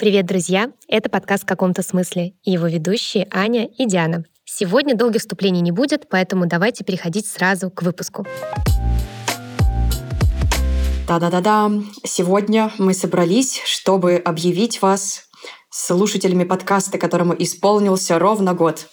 Привет, друзья! Это подкаст в каком-то смысле и его ведущие Аня и Диана. Сегодня долгих вступлений не будет, поэтому давайте переходить сразу к выпуску. Да-да-да-да. Сегодня мы собрались, чтобы объявить вас слушателями подкаста, которому исполнился ровно год.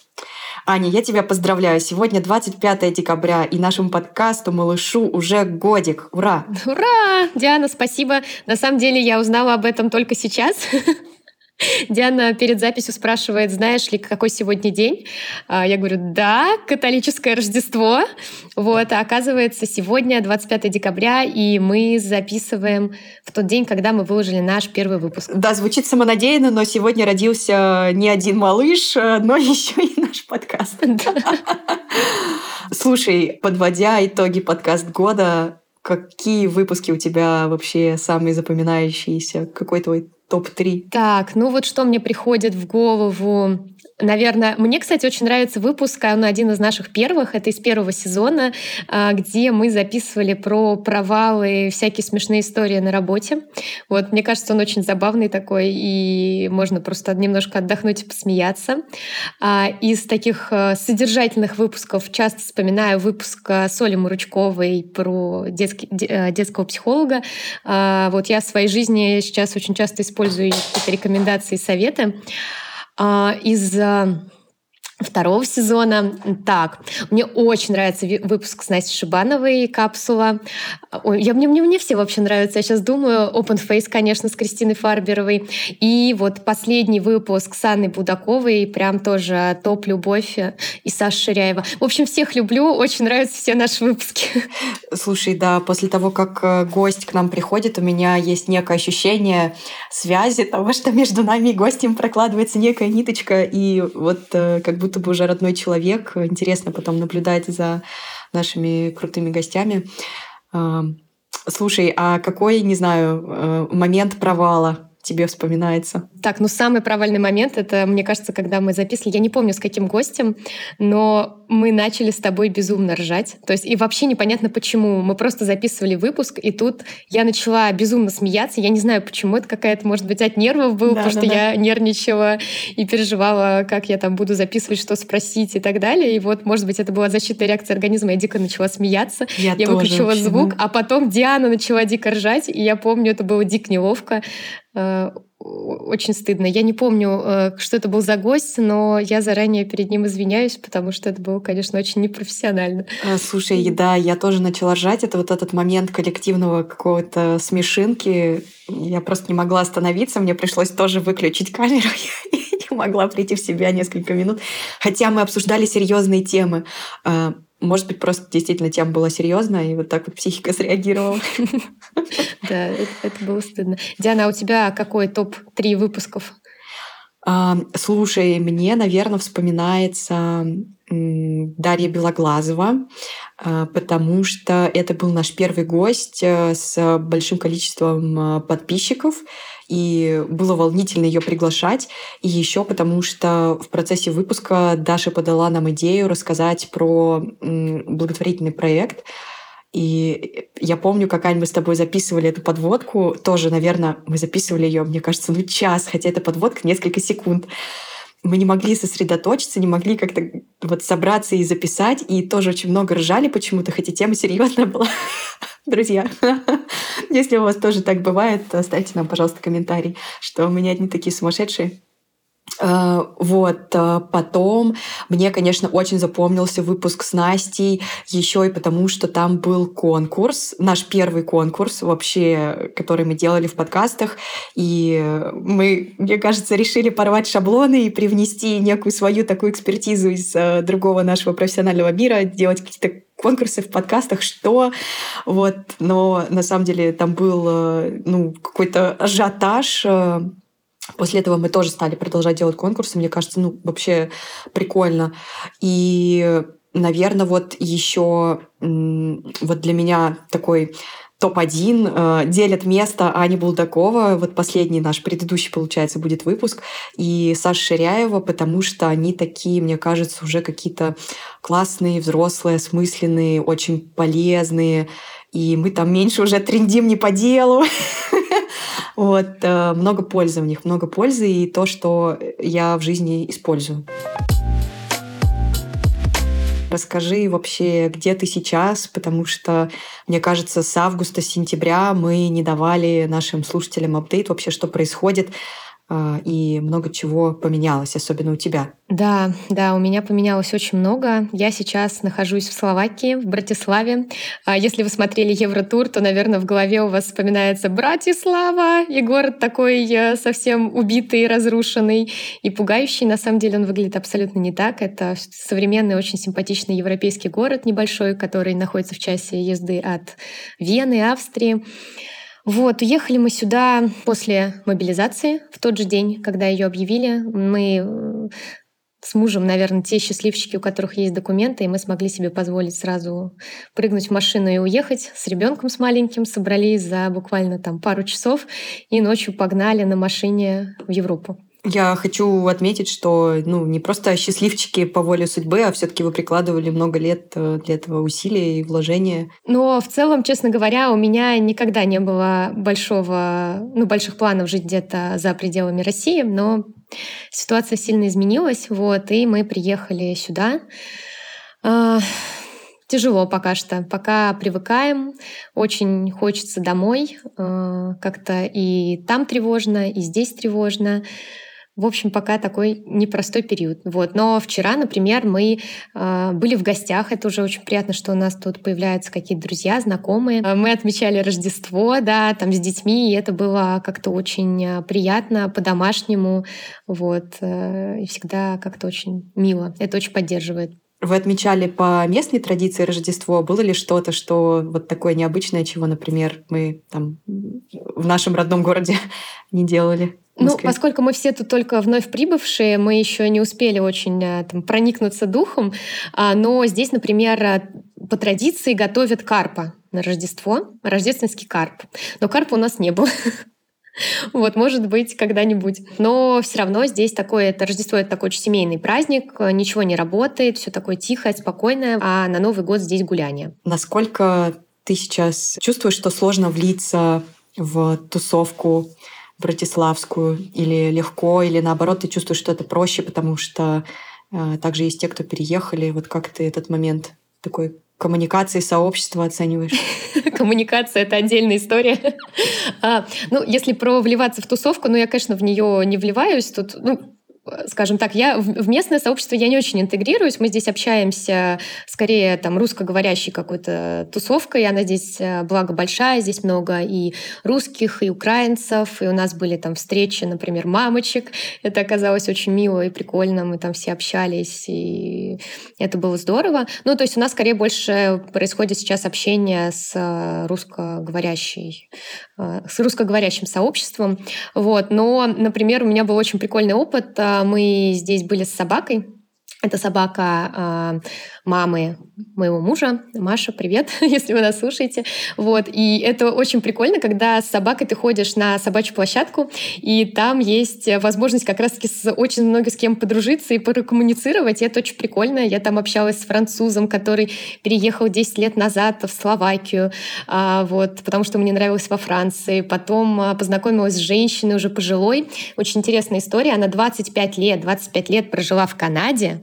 Аня, я тебя поздравляю. Сегодня 25 декабря, и нашему подкасту «Малышу» уже годик. Ура! Ура! Диана, спасибо. На самом деле я узнала об этом только сейчас. Диана перед записью спрашивает, знаешь ли, какой сегодня день? А, я говорю, да, католическое Рождество. Вот, а оказывается, сегодня 25 декабря, и мы записываем в тот день, когда мы выложили наш первый выпуск. Да, звучит самонадеянно, но сегодня родился не один малыш, но еще и наш подкаст. Слушай, подводя итоги подкаст года, какие выпуски у тебя вообще самые запоминающиеся? Какой твой топ-3? Так, ну вот что мне приходит в голову Наверное, мне, кстати, очень нравится выпуск, он один из наших первых, это из первого сезона, а, где мы записывали про провалы, всякие смешные истории на работе. Вот, мне кажется, он очень забавный такой, и можно просто немножко отдохнуть и посмеяться. А, из таких а, содержательных выпусков часто вспоминаю выпуск с Олей Муручковой про детский, детского психолога. Вот я в своей жизни сейчас очень часто использую какие-то рекомендации и советы. А, из второго сезона. Так, мне очень нравится выпуск с Настей Шибановой «Капсула». Ой, я, мне, мне, мне все вообще нравятся. Я сейчас думаю, Open Face, конечно, с Кристиной Фарберовой. И вот последний выпуск с Анной Будаковой, прям тоже топ-любовь, и Саша Ширяева. В общем, всех люблю, очень нравятся все наши выпуски. Слушай, да, после того, как э, гость к нам приходит, у меня есть некое ощущение связи, того, что между нами и гостем прокладывается некая ниточка, и вот э, как будто будто бы уже родной человек. Интересно потом наблюдать за нашими крутыми гостями. Слушай, а какой, не знаю, э, момент провала тебе вспоминается? Так, ну самый провальный момент, это, мне кажется, когда мы записывали, я не помню, с каким гостем, но мы начали с тобой безумно ржать. То есть и вообще непонятно почему. Мы просто записывали выпуск, и тут я начала безумно смеяться. Я не знаю, почему. Это какая-то, может быть, от нервов было, да, потому да, что да. я нервничала и переживала, как я там буду записывать, что спросить и так далее. И вот, может быть, это была защитная реакция организма. Я дико начала смеяться. Я, я выключила вообще, звук, да. а потом Диана начала дико ржать. И я помню, это было дико неловко. Э, очень стыдно. Я не помню, э, что это был за гость, но я заранее перед ним извиняюсь, потому что это было, конечно, очень непрофессионально. А, слушай, да, я тоже начала ржать. Это вот этот момент коллективного какого-то смешинки. Я просто не могла остановиться. Мне пришлось тоже выключить камеру. Я не могла прийти в себя несколько минут. Хотя мы обсуждали серьезные темы. Может быть, просто действительно тема была серьезная, и вот так вот психика среагировала. Да, это было стыдно. Диана, а у тебя какой топ-3 выпусков? А, слушай, мне, наверное, вспоминается Дарья Белоглазова, а, потому что это был наш первый гость э, с большим количеством подписчиков и было волнительно ее приглашать. И еще потому, что в процессе выпуска Даша подала нам идею рассказать про благотворительный проект. И я помню, как, Ань, мы с тобой записывали эту подводку. Тоже, наверное, мы записывали ее, мне кажется, ну час, хотя эта подводка несколько секунд мы не могли сосредоточиться, не могли как-то вот собраться и записать, и тоже очень много ржали почему-то, хотя тема серьезная была. Друзья, если у вас тоже так бывает, оставьте нам, пожалуйста, комментарий, что мы не одни такие сумасшедшие. Э, вот, э, потом мне, конечно, очень запомнился выпуск с Настей, еще и потому, что там был конкурс, наш первый конкурс вообще, который мы делали в подкастах, и мы, мне кажется, решили порвать шаблоны и привнести некую свою такую экспертизу из э, другого нашего профессионального мира, делать какие-то конкурсы в подкастах, что вот, но на самом деле там был ну, какой-то ажиотаж, После этого мы тоже стали продолжать делать конкурсы. Мне кажется, ну, вообще прикольно. И, наверное, вот еще вот для меня такой топ-1 э, делят место Ани Булдакова. Вот последний наш предыдущий, получается, будет выпуск. И Саша Ширяева, потому что они такие, мне кажется, уже какие-то классные, взрослые, осмысленные, очень полезные. И мы там меньше уже трендим не по делу. Вот, э, много пользы в них, много пользы и то, что я в жизни использую. Расскажи вообще, где ты сейчас, потому что, мне кажется, с августа-сентября мы не давали нашим слушателям апдейт вообще, что происходит. А, и много чего поменялось, особенно у тебя. Да, да, у меня поменялось очень много. Я сейчас нахожусь в Словакии, в Братиславе. А если вы смотрели Евротур, то, наверное, в голове у вас вспоминается Братислава, и город такой э, совсем убитый, разрушенный и пугающий. На самом деле он выглядит абсолютно не так. Это современный, очень симпатичный европейский город небольшой, который находится в часе езды от Вены, Австрии. Вот, уехали мы сюда после мобилизации, в тот же день, когда ее объявили. Мы э, с мужем, наверное, те счастливчики, у которых есть документы, и мы смогли себе позволить сразу прыгнуть в машину и уехать с ребенком с маленьким, собрались за буквально там пару часов и ночью погнали на машине в Европу. Я хочу отметить, что ну, не просто счастливчики по воле судьбы, а все-таки вы прикладывали много лет э, для этого усилия и вложения. Но в целом, честно говоря, у меня никогда не было большого, ну, больших планов жить где-то за пределами России, но ситуация сильно изменилась, вот, и мы приехали сюда. А, тяжело пока что, пока привыкаем, очень хочется домой, а, как-то и там тревожно, и здесь тревожно. В общем, пока такой непростой период. Вот. Но вчера, например, мы э, были в гостях. Это уже очень приятно, что у нас тут появляются какие-то друзья, знакомые. А, мы отмечали Рождество, да, там с детьми, и это было как-то очень а, приятно, по-домашнему. Вот. Э, и всегда как-то очень мило. Это очень поддерживает. Вы отмечали по местной традиции Рождество. Было ли что-то, что вот такое необычное, чего, например, мы там в нашем родном городе не делали? Ну, поскольку мы все тут только вновь прибывшие, мы еще не успели очень э, там, проникнуться духом, а, но здесь, например, э, по традиции готовят карпа на Рождество, рождественский карп. Но карпа у нас не было. Вот, может быть, когда-нибудь. Но все равно здесь такое, это Рождество это такой очень семейный праздник, ничего не работает, все такое тихое, спокойное, а на Новый год здесь гуляние. Насколько ты сейчас чувствуешь, что сложно влиться в тусовку братиславскую, или легко, или наоборот, ты чувствуешь, что это проще, потому что э, также есть те, кто переехали. Вот как ты этот момент такой коммуникации сообщества оцениваешь? Коммуникация — это отдельная история. а, ну, если про вливаться в тусовку, ну, я, конечно, в нее не вливаюсь. Тут, ну, скажем так, я в местное сообщество я не очень интегрируюсь. Мы здесь общаемся скорее там русскоговорящей какой-то тусовкой. Она здесь, э, благо, большая. Здесь много и русских, и украинцев. И у нас были там встречи, например, мамочек. Это оказалось очень мило и прикольно. Мы там все общались, и это было здорово. Ну, то есть у нас скорее больше происходит сейчас общение с э, русскоговорящей, с русскоговорящим сообществом. Вот. Но, например, у меня был очень прикольный опыт мы здесь были с собакой. Это собака э, мамы моего мужа. Маша, привет, если вы нас слушаете. Вот. И это очень прикольно, когда с собакой ты ходишь на собачью площадку, и там есть возможность как раз-таки с очень много с кем подружиться и прокоммуницировать. И это очень прикольно. Я там общалась с французом, который переехал 10 лет назад в Словакию, а, вот, потому что мне нравилось во Франции. Потом а, познакомилась с женщиной уже пожилой. Очень интересная история. Она 25 лет, 25 лет прожила в Канаде,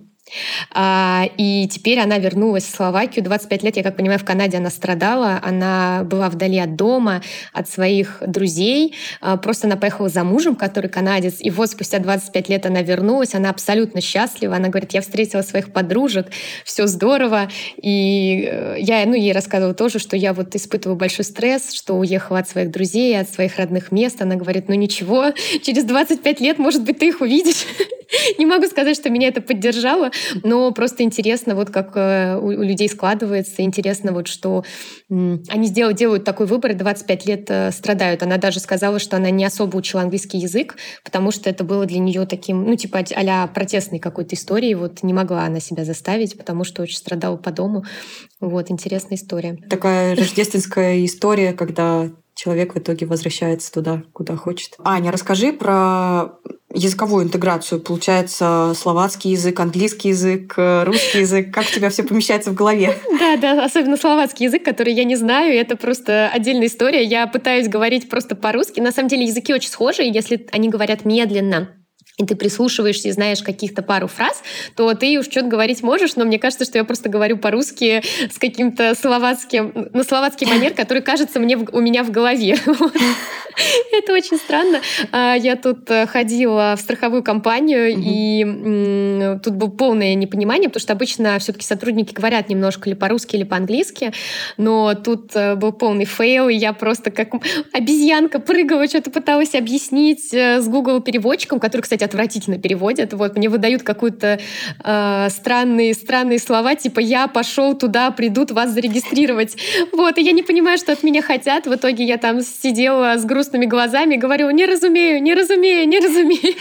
и теперь она вернулась в Словакию. 25 лет, я как понимаю, в Канаде она страдала. Она была вдали от дома, от своих друзей. А, просто она поехала за мужем, который канадец. И вот спустя 25 лет она вернулась. Она абсолютно счастлива. Она говорит, я встретила своих подружек, все здорово. И э, я ну, ей рассказывала тоже, что я вот испытываю большой стресс, что уехала от своих друзей, от своих родных мест. Она говорит, ну ничего, через 25 лет, может быть, ты их увидишь. Не могу сказать, что меня это поддержало, но просто интересно, вот как э, у людей складывается, интересно вот, что они сделают, делают такой выбор, и 25 лет э, страдают. Она даже сказала, что она не особо учила английский язык, потому что это было для нее таким, ну, типа а протестной какой-то историей. Вот не могла она себя заставить, потому что очень страдала по дому. Вот, интересная история. Такая рождественская история, когда человек в итоге возвращается туда, куда хочет. Аня, расскажи про языковую интеграцию? Получается, словацкий язык, английский язык, э, русский язык. Как у тебя все помещается в голове? Да, да, особенно словацкий язык, который я не знаю, это просто отдельная история. Я пытаюсь говорить просто по-русски. На самом деле языки очень схожие, если они говорят медленно и ты прислушиваешься и знаешь каких-то пару фраз, то ты уж что-то говорить можешь, но мне кажется, что я просто говорю по-русски с каким-то словацким, на словацкий манер, который кажется мне у меня в голове. Это очень странно. А, я тут э, ходила в страховую компанию, и тут было полное непонимание, потому что обычно все таки сотрудники говорят немножко или по-русски, или по-английски, но тут э, был полный fail, и я просто как обезьянка прыгала, что-то пыталась объяснить э, с Google переводчиком, который, кстати, отвратительно переводят. Вот мне выдают какую-то э, странные, странные слова, типа «я пошел туда, придут вас зарегистрировать». Вот, и я не понимаю, что от меня хотят. В итоге я там сидела с грустными глазами говорю «не разумею, не разумею, не разумею».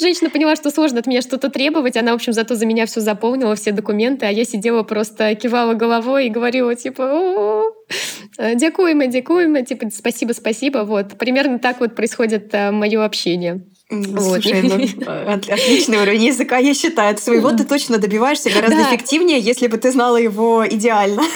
Женщина поняла, что сложно от меня что-то требовать. Она, в общем, зато за меня все заполнила, все документы, а я сидела просто, кивала головой и говорила, типа, «О, дякуем, дякуем, типа, спасибо, спасибо. Вот. Примерно так вот происходит э, мое общение. Слушай, ну, отличный уровень языка, я считаю. Своего ты точно добиваешься гораздо да. эффективнее, если бы ты знала его идеально.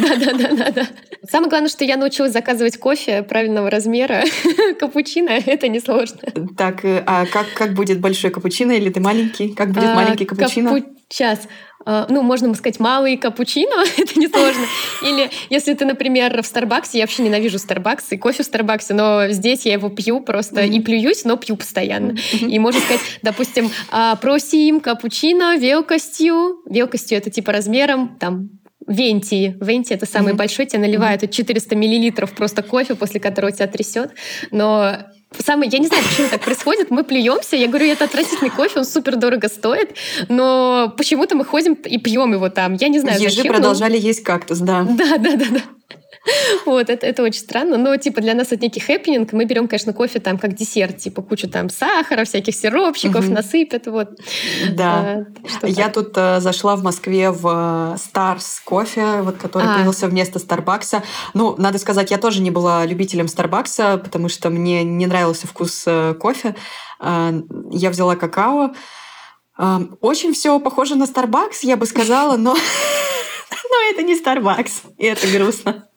Да, да, да, да, да. Самое главное, что я научилась заказывать кофе правильного размера. Капучино — это несложно. Так, э, а как, как будет большой капучино или ты маленький? Как будет а, маленький капучино? Капу... Сейчас. А, ну, можно сказать, малый капучино, это несложно. Или если ты, например, в Старбаксе, я вообще ненавижу Старбакс и кофе в Старбаксе, но здесь я его пью просто и плююсь, но пью постоянно. И можно сказать, допустим, а, просим капучино велкостью. Велкостью это типа размером там Венти. Венти — это самый mm-hmm. большой, тебе наливают mm-hmm. 400 миллилитров просто кофе, после которого тебя трясет. Но самое, я не знаю, почему так происходит, мы плюемся, я говорю, это отвратительный кофе, он супер дорого стоит, но почему-то мы ходим и пьем его там, я не знаю, Ежи зачем. продолжали но... есть кактус, да. Да, да, да, да. Вот, это, это очень странно. Но, типа, для нас это некий хэппенинг. Мы берем, конечно, кофе там как десерт, типа, кучу там сахара, всяких сиропчиков угу. насыпят, вот. Да. А, Я так. тут э, зашла в Москве в э, Stars кофе, вот, который а. появился вместо Старбакса. Ну, надо сказать, я тоже не была любителем Старбакса, потому что мне не нравился вкус э, кофе. Э, я взяла какао. Э, очень все похоже на Starbucks, я бы сказала, но но это не Starbucks, и это грустно.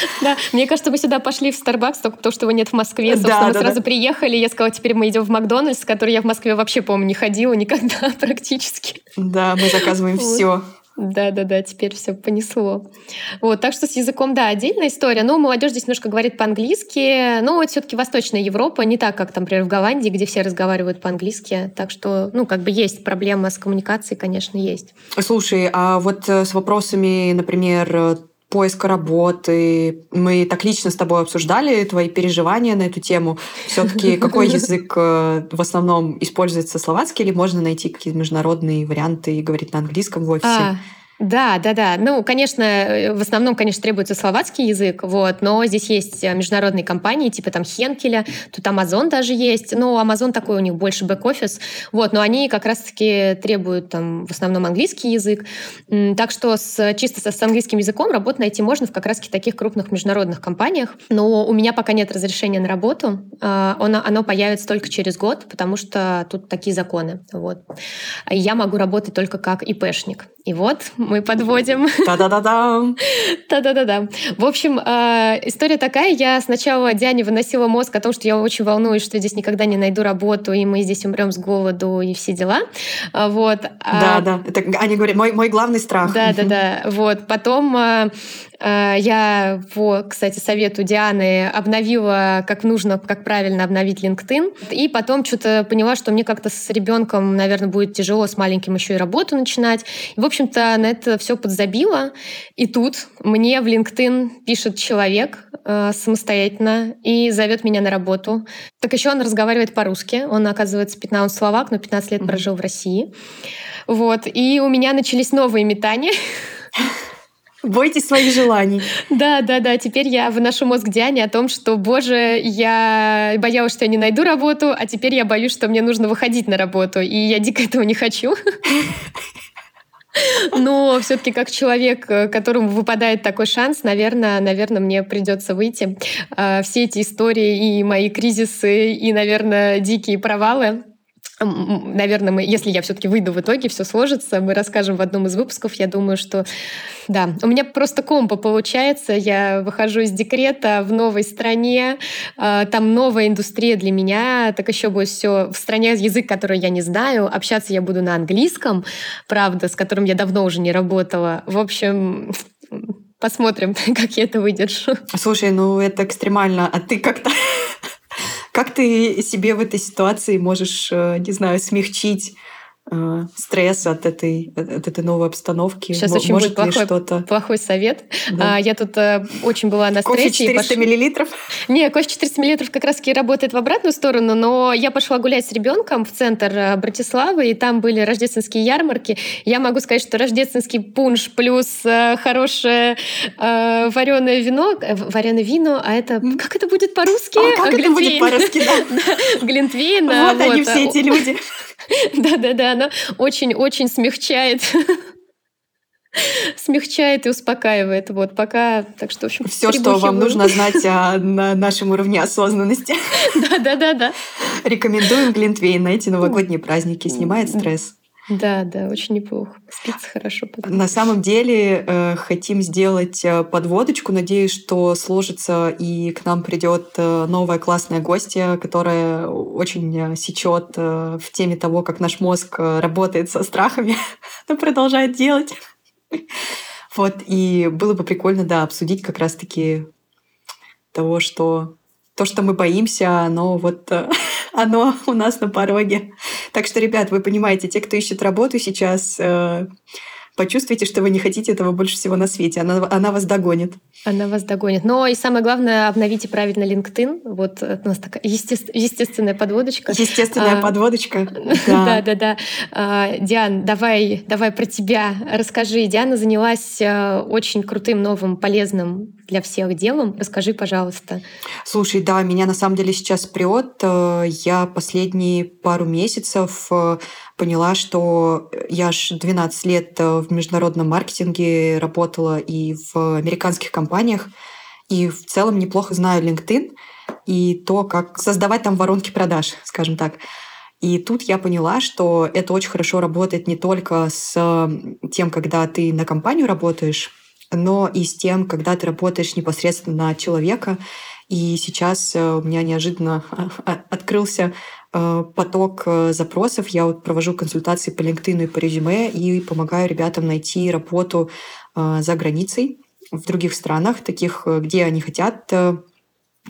Да, мне кажется, мы сюда пошли в Starbucks только потому, что его нет в Москве. Собственно, да, мы да, сразу да. приехали, я сказала, теперь мы идем в Макдональдс, который я в Москве вообще, по-моему, не ходила никогда практически. Да, мы заказываем вот. все. Да, да, да, теперь все понесло. Вот, так что с языком, да, отдельная история. Но молодежь здесь немножко говорит по-английски. Но вот все-таки Восточная Европа, не так, как там, например, в Голландии, где все разговаривают по-английски. Так что, ну, как бы есть проблема с коммуникацией, конечно, есть. Слушай, а вот э, с вопросами, например, поиска работы. Мы так лично с тобой обсуждали твои переживания на эту тему. Все-таки какой язык э, в основном используется словацкий или можно найти какие-то международные варианты и говорить на английском в офисе? Да, да, да. Ну, конечно, э, в основном, конечно, требуется словацкий язык, вот, но здесь есть э, международные компании, типа там Хенкеля, тут Amazon даже есть, но Amazon такой у них больше бэк-офис, вот, но они как раз-таки требуют там в основном английский язык, так что с, чисто с английским языком работу найти можно в как раз-таки таких крупных международных компаниях, но у меня пока нет разрешения на работу, а, оно, оно появится только через год, потому что тут такие законы, вот. Я могу работать только как ИПшник, и вот мы подводим. Та-да-да-да. Та-да-да-да. В общем, э, история такая. Я сначала Диане выносила мозг о том, что я очень волнуюсь, что здесь никогда не найду работу, и мы здесь умрем с голоду и все дела. А, вот. А да, да. Это, они говорят, мой, мой главный страх. Да, да, да. Вот. Потом э, я по, кстати, совету Дианы обновила, как нужно, как правильно обновить LinkedIn. И потом что-то поняла, что мне как-то с ребенком, наверное, будет тяжело с маленьким еще и работу начинать. И, в общем-то, на это все подзабило. И тут мне в LinkedIn пишет человек э, самостоятельно и зовет меня на работу. Так еще он разговаривает по-русски. Он, оказывается, 15 словак, но 15 лет прожил в России. Вот. И у меня начались новые метания. Бойтесь своих желаний. Да, да, да. Теперь я выношу мозг Диане о том, что, боже, я боялась, что я не найду работу, а теперь я боюсь, что мне нужно выходить на работу, и я дико этого не хочу. Но все-таки как человек, э, которому выпадает такой шанс, наверное, наверное, мне придется выйти. А, все эти истории и мои кризисы, и, наверное, дикие провалы Наверное, мы, если я все-таки выйду в итоге, все сложится, мы расскажем в одном из выпусков. Я думаю, что да, у меня просто комбо получается. Я выхожу из декрета в новой стране, а, там новая индустрия для меня, так еще будет все в стране язык, который я не знаю. Общаться я буду на английском, правда, с которым я давно уже не работала. В общем, посмотрим, как я это выдержу. Слушай, ну это экстремально. А ты как-то как ты себе в этой ситуации можешь, э, не знаю, смягчить Э, стресс от этой, от этой новой обстановки. Сейчас М- очень может будет плохой, что-то... плохой совет. Да. А, я тут а, очень была на встрече. Кофе 400 пош... миллилитров? Не, кофе 400 миллилитров как раз-таки работает в обратную сторону, но я пошла гулять с ребенком в центр э, Братиславы, и там были рождественские ярмарки. Я могу сказать, что рождественский пунш плюс а, хорошее а, вареное вино, вареное вино, а это... Как это будет по-русски? А, как это будет по-русски, да? Глинтвейн. Вот они все эти люди. Да-да-да, она очень-очень смягчает смягчает и успокаивает. Вот пока, так что, в общем, Все, что вам нужно знать о на нашем уровне осознанности. Да, да, да, да. Рекомендуем Глинтвейн на эти новогодние праздники. Снимает стресс. Да, да, очень неплохо. Спится хорошо. Потом. На самом деле э, хотим сделать э, подводочку. Надеюсь, что сложится и к нам придет э, новая классная гостья, которая очень э, сечет э, в теме того, как наш мозг работает со страхами, но продолжает делать. Вот, и было бы прикольно, да, обсудить как раз-таки того, что то, что мы боимся, оно вот оно у нас на пороге. Так что, ребят, вы понимаете, те, кто ищет работу сейчас, э, почувствуйте, что вы не хотите этого больше всего на свете. Она, она вас догонит. Она вас догонит. Но и самое главное, обновите правильно LinkedIn. Вот у нас такая есте- естественная подводочка. Естественная а, подводочка. Да, да, да. Диан, давай, давай про тебя расскажи. Диана занялась э, очень крутым, новым, полезным для всех делом. Расскажи, пожалуйста. Слушай, да, меня на самом деле сейчас прет. Э, я последние пару месяцев э, поняла, что я аж 12 лет э, в международном маркетинге работала и в американских компаниях, и в целом неплохо знаю LinkedIn и то, как создавать там воронки продаж, скажем так. И тут я поняла, что это очень хорошо работает не только с тем, когда ты на компанию работаешь, но и с тем, когда ты работаешь непосредственно на человека. И сейчас э, у меня неожиданно открылся э, поток э, запросов. Я вот провожу консультации по LinkedIn и по резюме и помогаю ребятам найти работу за границей в других странах, таких, где они хотят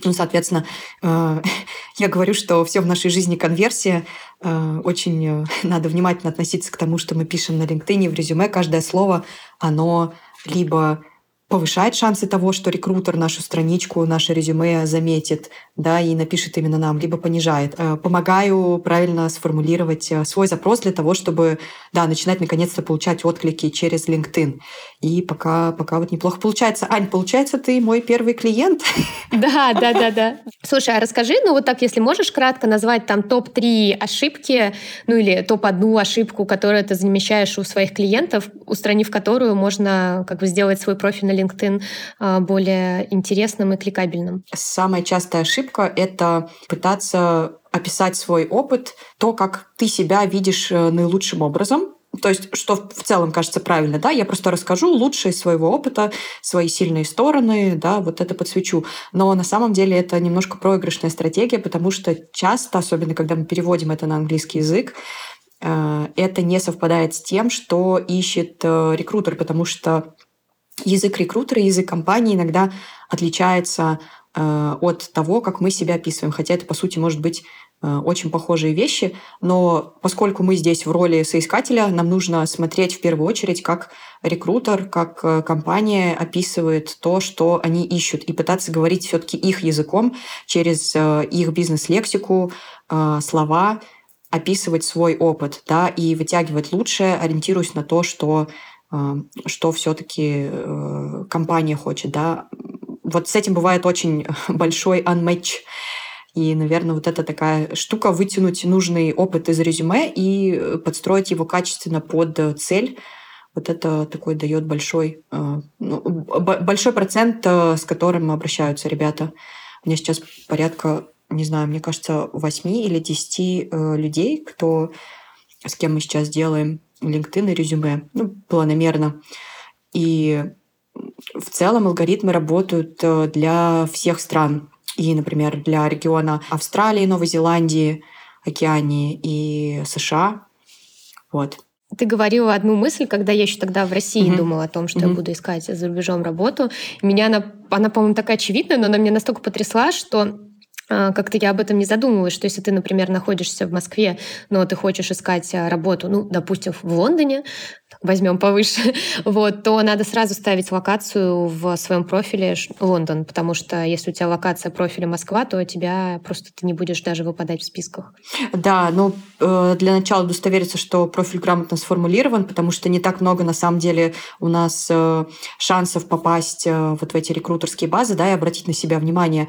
ну, соответственно, я говорю, что все в нашей жизни конверсия. Очень надо внимательно относиться к тому, что мы пишем на LinkedIn, в резюме. Каждое слово, оно либо повышает шансы того, что рекрутер нашу страничку, наше резюме заметит, да, и напишет именно нам, либо понижает. Э, помогаю правильно сформулировать э, свой запрос для того, чтобы, да, начинать наконец-то получать отклики через LinkedIn. И пока, пока вот неплохо получается. Ань, получается, ты мой первый клиент? Да, да, да, да. Слушай, а расскажи, ну вот так, если можешь кратко назвать там топ-3 ошибки, ну или топ-1 ошибку, которую ты замечаешь у своих клиентов, устранив которую можно как бы сделать свой профиль на LinkedIn а, более интересным и кликабельным? Самая частая ошибка — это пытаться описать свой опыт, то, как ты себя видишь э, наилучшим образом, то есть, что в целом кажется правильно, да, я просто расскажу лучшие своего опыта, свои сильные стороны, да, вот это подсвечу. Но на самом деле это немножко проигрышная стратегия, потому что часто, особенно когда мы переводим это на английский язык, э, это не совпадает с тем, что ищет э, рекрутер, потому что язык рекрутера, язык компании иногда отличается э, от того, как мы себя описываем. Хотя это, по сути, может быть э, очень похожие вещи, но поскольку мы здесь в роли соискателя, нам нужно смотреть в первую очередь, как рекрутер, как э, компания описывает то, что они ищут, и пытаться говорить все-таки их языком через их бизнес-лексику, слова, описывать свой опыт, да, и вытягивать лучшее, ориентируясь на то, что что все-таки э, компания хочет, да. Вот с этим бывает очень большой unmatch. И, наверное, вот это такая штука вытянуть нужный опыт из резюме и подстроить его качественно под цель, Вот это такой дает большой, э, ну, большой процент, э, с которым обращаются ребята. У меня сейчас порядка, не знаю, мне кажется, 8 или 10 людей, кто, с кем мы сейчас делаем LinkedIn и резюме, ну, планомерно. И в целом алгоритмы работают для всех стран. И, например, для региона Австралии, Новой Зеландии, Океании и США. Вот. Ты говорила одну мысль, когда я еще тогда в России mm-hmm. думала о том, что mm-hmm. я буду искать за рубежом работу. Меня она, она, по-моему, такая очевидная, но она меня настолько потрясла, что как-то я об этом не задумывалась, что если ты, например, находишься в Москве, но ты хочешь искать а, работу, ну, допустим, в Лондоне, возьмем повыше, вот, то надо сразу ставить локацию в своем профиле Лондон, потому что если у тебя локация профиля Москва, то тебя просто ты не будешь даже выпадать в списках. Да, ну, э, для начала удостовериться, что профиль грамотно сформулирован, потому что не так много, на самом деле, у нас э, шансов попасть э, вот в эти рекрутерские базы, да, и обратить на себя внимание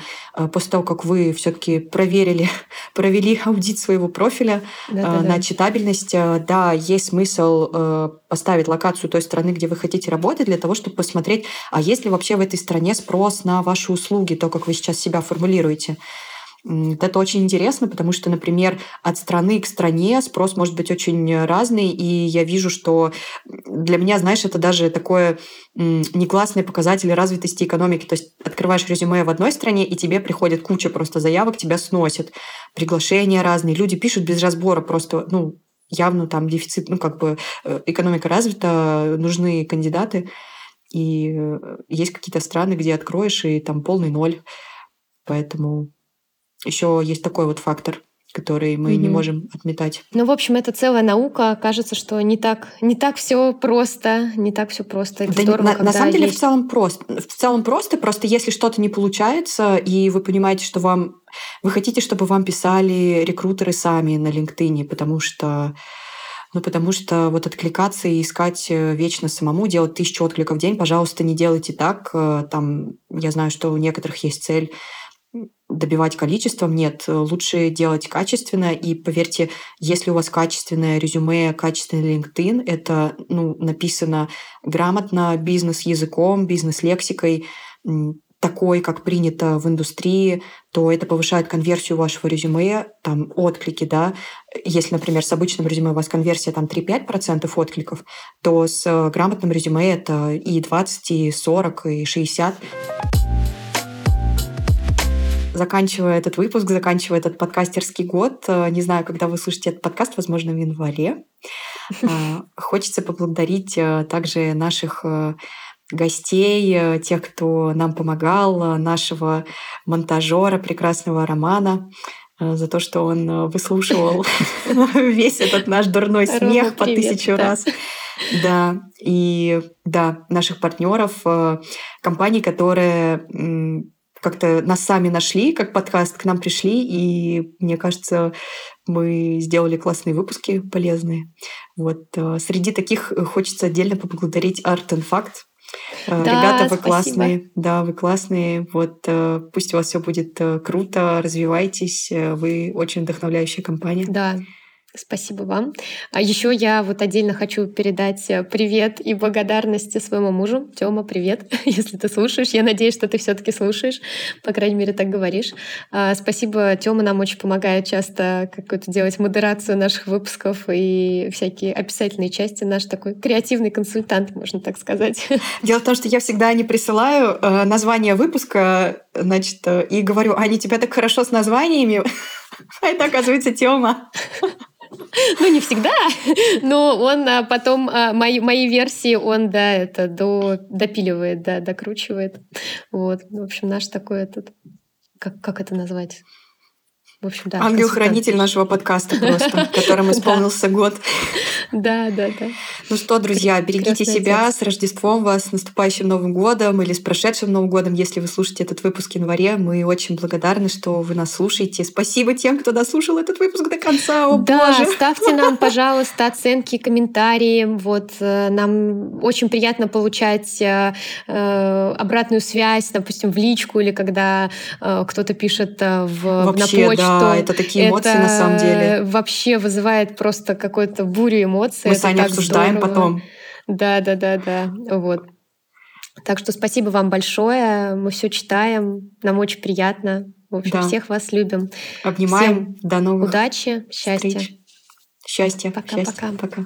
после того, как вы все-таки проверили, провели аудит своего профиля да, на читабельность. Да, есть смысл поставить локацию той страны, где вы хотите работать, для того, чтобы посмотреть, а есть ли вообще в этой стране спрос на ваши услуги, то, как вы сейчас себя формулируете. Это очень интересно, потому что, например, от страны к стране спрос может быть очень разный, и я вижу, что для меня, знаешь, это даже такое неклассный показатель развитости экономики. То есть открываешь резюме в одной стране, и тебе приходит куча просто заявок, тебя сносят, приглашения разные, люди пишут без разбора просто, ну, явно там дефицит, ну, как бы э, экономика развита, нужны кандидаты, и э, есть какие-то страны, где откроешь, и там полный ноль. Поэтому еще есть такой вот фактор который мы mm-hmm. не можем отметать. Ну, в общем, это целая наука. Кажется, что не так, не так все просто, не так все просто. Это да здорово, на, на самом деле есть... в целом просто. В целом просто, просто если что-то не получается, и вы понимаете, что вам... Вы хотите, чтобы вам писали рекрутеры сами на LinkedIn, потому что ну, потому что вот откликаться и искать э, вечно самому, делать тысячу откликов в день, пожалуйста, не делайте так. Э, там, я знаю, что у некоторых есть цель добивать количеством. Нет, лучше делать качественно. И поверьте, если у вас качественное резюме, качественный LinkedIn, это ну, написано грамотно, бизнес-языком, бизнес-лексикой, такой, как принято в индустрии, то это повышает конверсию вашего резюме, там отклики, да. Если, например, с обычным резюме у вас конверсия там 3-5% откликов, то с грамотным резюме это и 20, и 40, и 60 заканчивая этот выпуск, заканчивая этот подкастерский год, э, не знаю, когда вы слушаете этот подкаст, возможно, в январе, э, хочется поблагодарить э, также наших гостей, тех, кто нам помогал, нашего монтажера, прекрасного Романа, за то, что он выслушивал весь этот наш дурной смех по тысячу раз. Да, и да, наших партнеров, компаний, которые как-то нас сами нашли, как подкаст к нам пришли, и мне кажется, мы сделали классные выпуски, полезные. Вот э, среди таких хочется отдельно поблагодарить Art and Fact. Э, да, Ребята, вы спасибо. классные, да, вы классные. Вот э, пусть у вас все будет круто, развивайтесь. Вы очень вдохновляющая компания. Да, Спасибо вам. А еще я вот отдельно хочу передать э, привет и благодарность своему мужу. Тёма, привет, если ты слушаешь. Я надеюсь, что ты все-таки слушаешь. По крайней мере, так говоришь. А, спасибо. Тёма нам очень помогает часто какую-то делать модерацию наших выпусков и всякие описательные части. Наш такой креативный консультант, можно так сказать. Дело в том, что я всегда не присылаю э, название выпуска, значит, э, и говорю, они тебя так хорошо с названиями, а это, оказывается, Тёма. Ну, не всегда, но он а, потом а, мои, мои версии он, да, это до, допиливает, да, докручивает. Вот, в общем, наш такой этот, как, как это назвать? В общем, да. Ангел-хранитель нашего подкаста просто, которому исполнился год. Да, да, да. Ну что, друзья, берегите себя, с Рождеством вас, с наступающим Новым годом или с прошедшим Новым годом, если вы слушаете этот выпуск в январе. Мы очень благодарны, что вы нас слушаете. Спасибо тем, кто дослушал этот выпуск до конца. О, да, боже. ставьте нам, пожалуйста, оценки, комментарии. Вот э, нам очень приятно получать э, э, обратную связь, допустим, в личку или когда кто-то пишет в, Вообще, на почту. Да, это такие эмоции это на самом деле. Вообще вызывает просто какую-то бурю эмоций. Мы с Аней обсуждаем здорово. потом. Да, да, да, да. Вот. Так что спасибо вам большое. Мы все читаем. Нам очень приятно. В общем, да. всех вас любим. Обнимаем. Всем До новых удачи, счастья. Встреч. Счастья. Пока-пока. Пока.